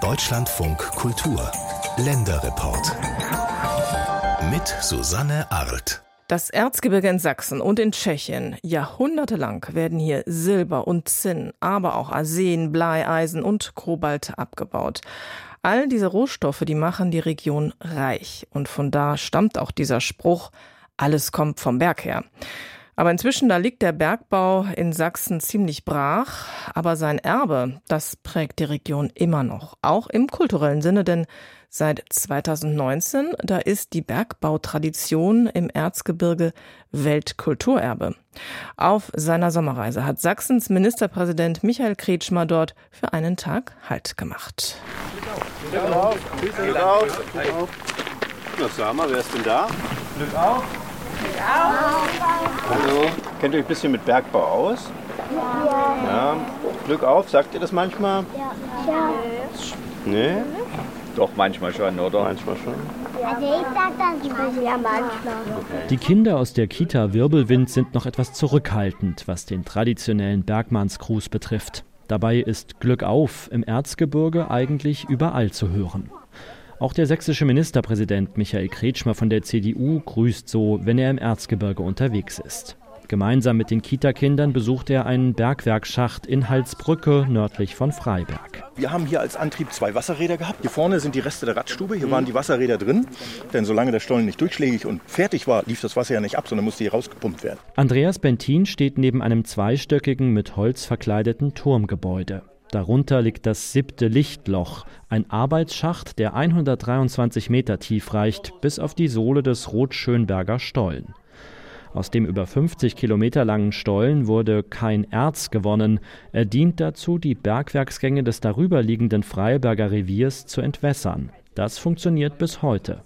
Deutschlandfunk Kultur Länderreport mit Susanne Arlt. Das Erzgebirge in Sachsen und in Tschechien. Jahrhundertelang werden hier Silber und Zinn, aber auch Arsen, Blei, Eisen und Kobalt abgebaut. All diese Rohstoffe, die machen die Region reich. Und von da stammt auch dieser Spruch, alles kommt vom Berg her. Aber inzwischen, da liegt der Bergbau in Sachsen ziemlich brach. Aber sein Erbe, das prägt die Region immer noch. Auch im kulturellen Sinne, denn seit 2019, da ist die Bergbautradition im Erzgebirge Weltkulturerbe. Auf seiner Sommerreise hat Sachsens Ministerpräsident Michael Kretschmer dort für einen Tag Halt gemacht. Glück auf. Glück auf. Glück auf. Na, sag mal, wer ist denn da? Glück auf. Hallo. Kennt ihr euch ein bisschen mit Bergbau aus? Ja. ja. Glück auf, sagt ihr das manchmal? Ja. ja. Nee? Doch, manchmal schon, oder? Manchmal schon. Also ich sag das ja manchmal. Die Kinder aus der Kita Wirbelwind sind noch etwas zurückhaltend, was den traditionellen Bergmannsgruß betrifft. Dabei ist Glück auf im Erzgebirge eigentlich überall zu hören. Auch der sächsische Ministerpräsident Michael Kretschmer von der CDU grüßt so, wenn er im Erzgebirge unterwegs ist. Gemeinsam mit den Kitakindern besucht er einen Bergwerksschacht in Halsbrücke nördlich von Freiberg. Wir haben hier als Antrieb zwei Wasserräder gehabt. Hier vorne sind die Reste der Radstube. Hier waren die Wasserräder drin. Denn solange der Stollen nicht durchschlägig und fertig war, lief das Wasser ja nicht ab, sondern musste hier rausgepumpt werden. Andreas Bentin steht neben einem zweistöckigen, mit Holz verkleideten Turmgebäude. Darunter liegt das siebte Lichtloch, ein Arbeitsschacht, der 123 Meter tief reicht, bis auf die Sohle des Rotschönberger Stollen. Aus dem über 50 Kilometer langen Stollen wurde kein Erz gewonnen. Er dient dazu, die Bergwerksgänge des darüberliegenden Freiberger Reviers zu entwässern. Das funktioniert bis heute.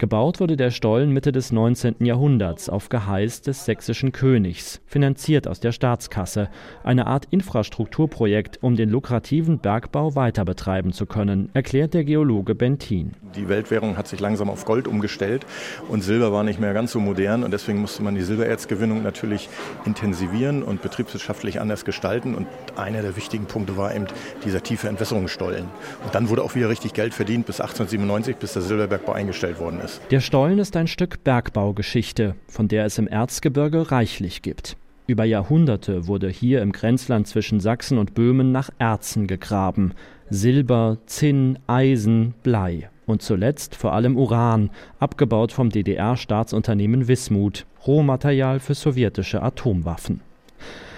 Gebaut wurde der Stollen Mitte des 19. Jahrhunderts auf Geheiß des sächsischen Königs, finanziert aus der Staatskasse, eine Art Infrastrukturprojekt, um den lukrativen Bergbau weiter betreiben zu können, erklärt der Geologe Bentin. Die Weltwährung hat sich langsam auf Gold umgestellt und Silber war nicht mehr ganz so modern und deswegen musste man die Silbererzgewinnung natürlich intensivieren und betriebswirtschaftlich anders gestalten und einer der wichtigen Punkte war eben dieser tiefe Entwässerungsstollen. Und dann wurde auch wieder richtig Geld verdient bis 1897, bis der Silberbergbau eingestellt worden ist ist. Der Stollen ist ein Stück Bergbaugeschichte, von der es im Erzgebirge reichlich gibt. Über Jahrhunderte wurde hier im Grenzland zwischen Sachsen und Böhmen nach Erzen gegraben. Silber, Zinn, Eisen, Blei und zuletzt vor allem Uran, abgebaut vom DDR-Staatsunternehmen Wismut, Rohmaterial für sowjetische Atomwaffen.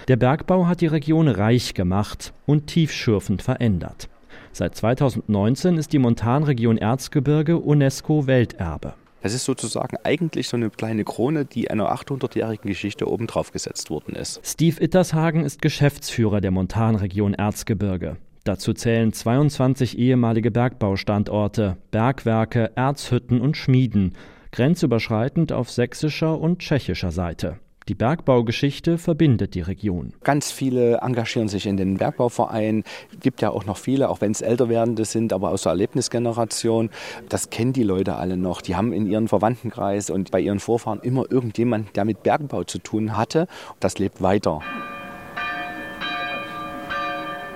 Der Bergbau hat die Region reich gemacht und tiefschürfend verändert. Seit 2019 ist die Montanregion Erzgebirge UNESCO-Welterbe. Das ist sozusagen eigentlich so eine kleine Krone, die einer 800-jährigen Geschichte obendrauf gesetzt worden ist. Steve Ittershagen ist Geschäftsführer der Montanregion Erzgebirge. Dazu zählen 22 ehemalige Bergbaustandorte, Bergwerke, Erzhütten und Schmieden, grenzüberschreitend auf sächsischer und tschechischer Seite. Die Bergbaugeschichte verbindet die Region. Ganz viele engagieren sich in den Bergbauvereinen. Es gibt ja auch noch viele, auch wenn es älter werdende sind, aber aus der Erlebnisgeneration. Das kennen die Leute alle noch. Die haben in ihren Verwandtenkreis und bei ihren Vorfahren immer irgendjemand, der mit Bergbau zu tun hatte. Das lebt weiter.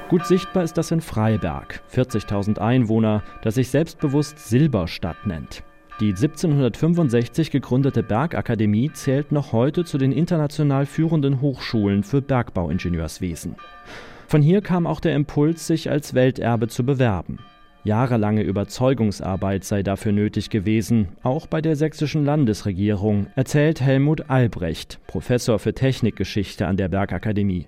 Gut sichtbar ist das in Freiberg, 40.000 Einwohner, das sich selbstbewusst Silberstadt nennt. Die 1765 gegründete Bergakademie zählt noch heute zu den international führenden Hochschulen für Bergbauingenieurswesen. Von hier kam auch der Impuls, sich als Welterbe zu bewerben. Jahrelange Überzeugungsarbeit sei dafür nötig gewesen, auch bei der sächsischen Landesregierung, erzählt Helmut Albrecht, Professor für Technikgeschichte an der Bergakademie.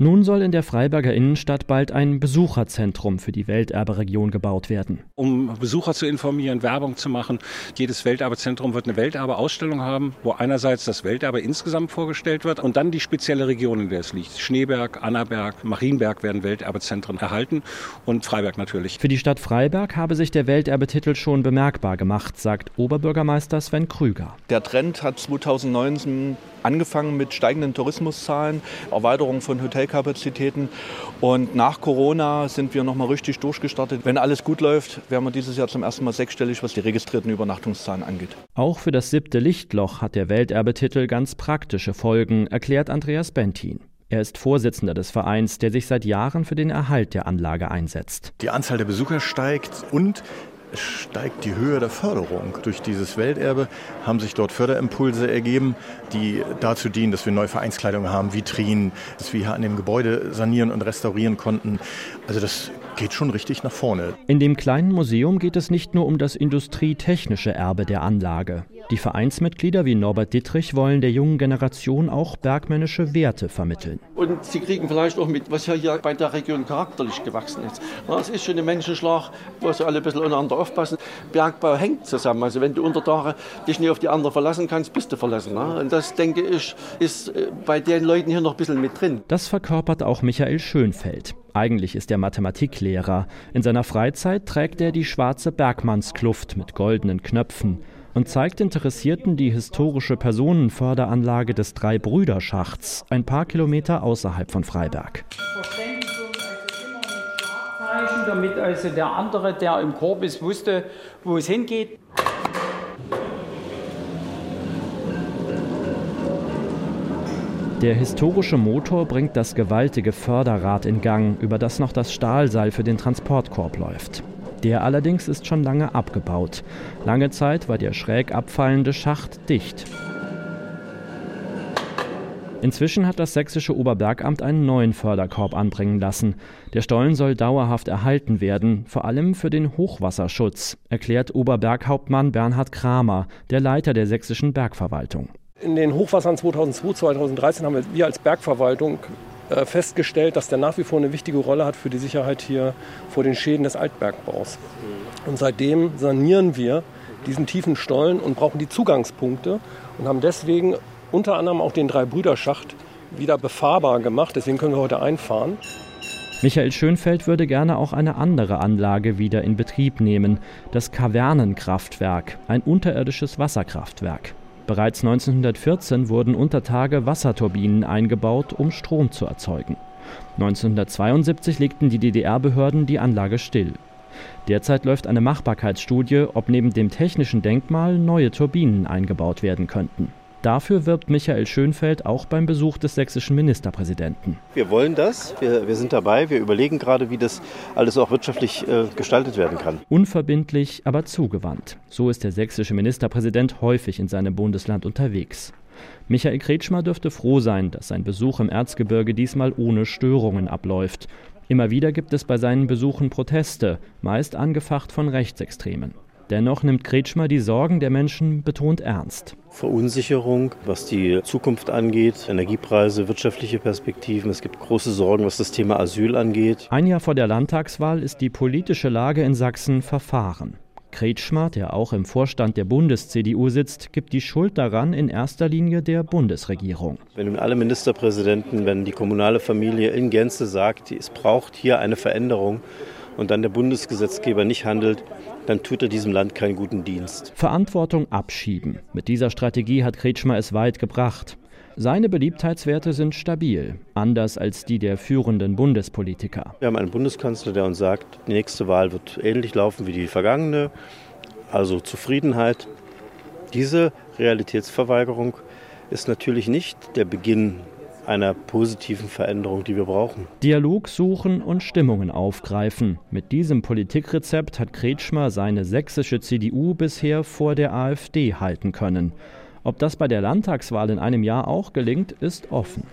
Nun soll in der Freiberger Innenstadt bald ein Besucherzentrum für die Welterberegion gebaut werden. Um Besucher zu informieren, Werbung zu machen. Jedes Welterbezentrum wird eine Welterbeausstellung haben, wo einerseits das Welterbe insgesamt vorgestellt wird und dann die spezielle Region, in der es liegt. Schneeberg, Annaberg, Marienberg werden Welterbezentren erhalten und Freiberg natürlich. Für die Stadt Freiberg habe sich der Welterbetitel schon bemerkbar gemacht, sagt Oberbürgermeister Sven Krüger. Der Trend hat 2019 angefangen mit steigenden Tourismuszahlen, Erweiterung von Hotelkapazitäten. Und nach Corona sind wir nochmal richtig durchgestartet. Wenn alles gut läuft, werden wir dieses Jahr zum ersten Mal sechsstellig, was die registrierten Übernachtungszahlen angeht. Auch für das siebte Lichtloch hat der Welterbetitel ganz praktische Folgen, erklärt Andreas Bentin. Er ist Vorsitzender des Vereins, der sich seit Jahren für den Erhalt der Anlage einsetzt. Die Anzahl der Besucher steigt und es steigt die Höhe der Förderung. Durch dieses Welterbe haben sich dort Förderimpulse ergeben, die dazu dienen, dass wir neue Vereinskleidung haben, Vitrinen, dass wir hier an dem Gebäude sanieren und restaurieren konnten. Also das geht schon richtig nach vorne. In dem kleinen Museum geht es nicht nur um das industrietechnische Erbe der Anlage. Die Vereinsmitglieder wie Norbert Dittrich wollen der jungen Generation auch bergmännische Werte vermitteln. Und sie kriegen vielleicht auch mit, was ja hier bei der Region charakterlich gewachsen ist. Es ist schon ein Menschenschlag, wo sie alle ein bisschen untereinander aufpassen. Bergbau hängt zusammen. Also wenn du unter Tage dich nicht auf die anderen verlassen kannst, bist du verlassen. Und das, denke ich, ist äh, bei den Leuten hier noch ein bisschen mit drin. Das verkörpert auch Michael Schönfeld. Eigentlich ist er Mathematiklehrer. In seiner Freizeit trägt er die schwarze Bergmannskluft mit goldenen Knöpfen und zeigt Interessierten die historische Personenförderanlage des Drei-Brüder-Schachts, ein paar Kilometer außerhalb von Freiberg. Damit also der andere, der im Korb ist, wusste, wo es hingeht. Der historische Motor bringt das gewaltige Förderrad in Gang, über das noch das Stahlseil für den Transportkorb läuft. Der allerdings ist schon lange abgebaut. Lange Zeit war der schräg abfallende Schacht dicht. Inzwischen hat das sächsische Oberbergamt einen neuen Förderkorb anbringen lassen. Der Stollen soll dauerhaft erhalten werden, vor allem für den Hochwasserschutz, erklärt Oberberghauptmann Bernhard Kramer, der Leiter der sächsischen Bergverwaltung. In den Hochwassern 2002, 2013 haben wir als Bergverwaltung äh, festgestellt, dass der nach wie vor eine wichtige Rolle hat für die Sicherheit hier vor den Schäden des Altbergbaus. Und seitdem sanieren wir diesen tiefen Stollen und brauchen die Zugangspunkte und haben deswegen unter anderem auch den Drei-Brüder-Schacht wieder befahrbar gemacht. Deswegen können wir heute einfahren. Michael Schönfeld würde gerne auch eine andere Anlage wieder in Betrieb nehmen, das Kavernenkraftwerk, ein unterirdisches Wasserkraftwerk. Bereits 1914 wurden unter Tage Wasserturbinen eingebaut, um Strom zu erzeugen. 1972 legten die DDR-Behörden die Anlage still. Derzeit läuft eine Machbarkeitsstudie, ob neben dem technischen Denkmal neue Turbinen eingebaut werden könnten. Dafür wirbt Michael Schönfeld auch beim Besuch des sächsischen Ministerpräsidenten. Wir wollen das, wir, wir sind dabei, wir überlegen gerade, wie das alles auch wirtschaftlich äh, gestaltet werden kann. Unverbindlich, aber zugewandt. So ist der sächsische Ministerpräsident häufig in seinem Bundesland unterwegs. Michael Kretschmer dürfte froh sein, dass sein Besuch im Erzgebirge diesmal ohne Störungen abläuft. Immer wieder gibt es bei seinen Besuchen Proteste, meist angefacht von Rechtsextremen. Dennoch nimmt Kretschmer die Sorgen der Menschen betont ernst. Verunsicherung, was die Zukunft angeht, Energiepreise, wirtschaftliche Perspektiven. Es gibt große Sorgen, was das Thema Asyl angeht. Ein Jahr vor der Landtagswahl ist die politische Lage in Sachsen verfahren. Kretschmer, der auch im Vorstand der Bundes-CDU sitzt, gibt die Schuld daran in erster Linie der Bundesregierung. Wenn nun alle Ministerpräsidenten, wenn die kommunale Familie in Gänze sagt, es braucht hier eine Veränderung und dann der Bundesgesetzgeber nicht handelt, dann tut er diesem Land keinen guten Dienst. Verantwortung abschieben. Mit dieser Strategie hat Kretschmer es weit gebracht. Seine Beliebtheitswerte sind stabil, anders als die der führenden Bundespolitiker. Wir haben einen Bundeskanzler, der uns sagt, die nächste Wahl wird ähnlich laufen wie die vergangene, also Zufriedenheit. Diese Realitätsverweigerung ist natürlich nicht der Beginn einer positiven Veränderung, die wir brauchen. Dialog suchen und Stimmungen aufgreifen. Mit diesem Politikrezept hat Kretschmer seine sächsische CDU bisher vor der AfD halten können. Ob das bei der Landtagswahl in einem Jahr auch gelingt, ist offen.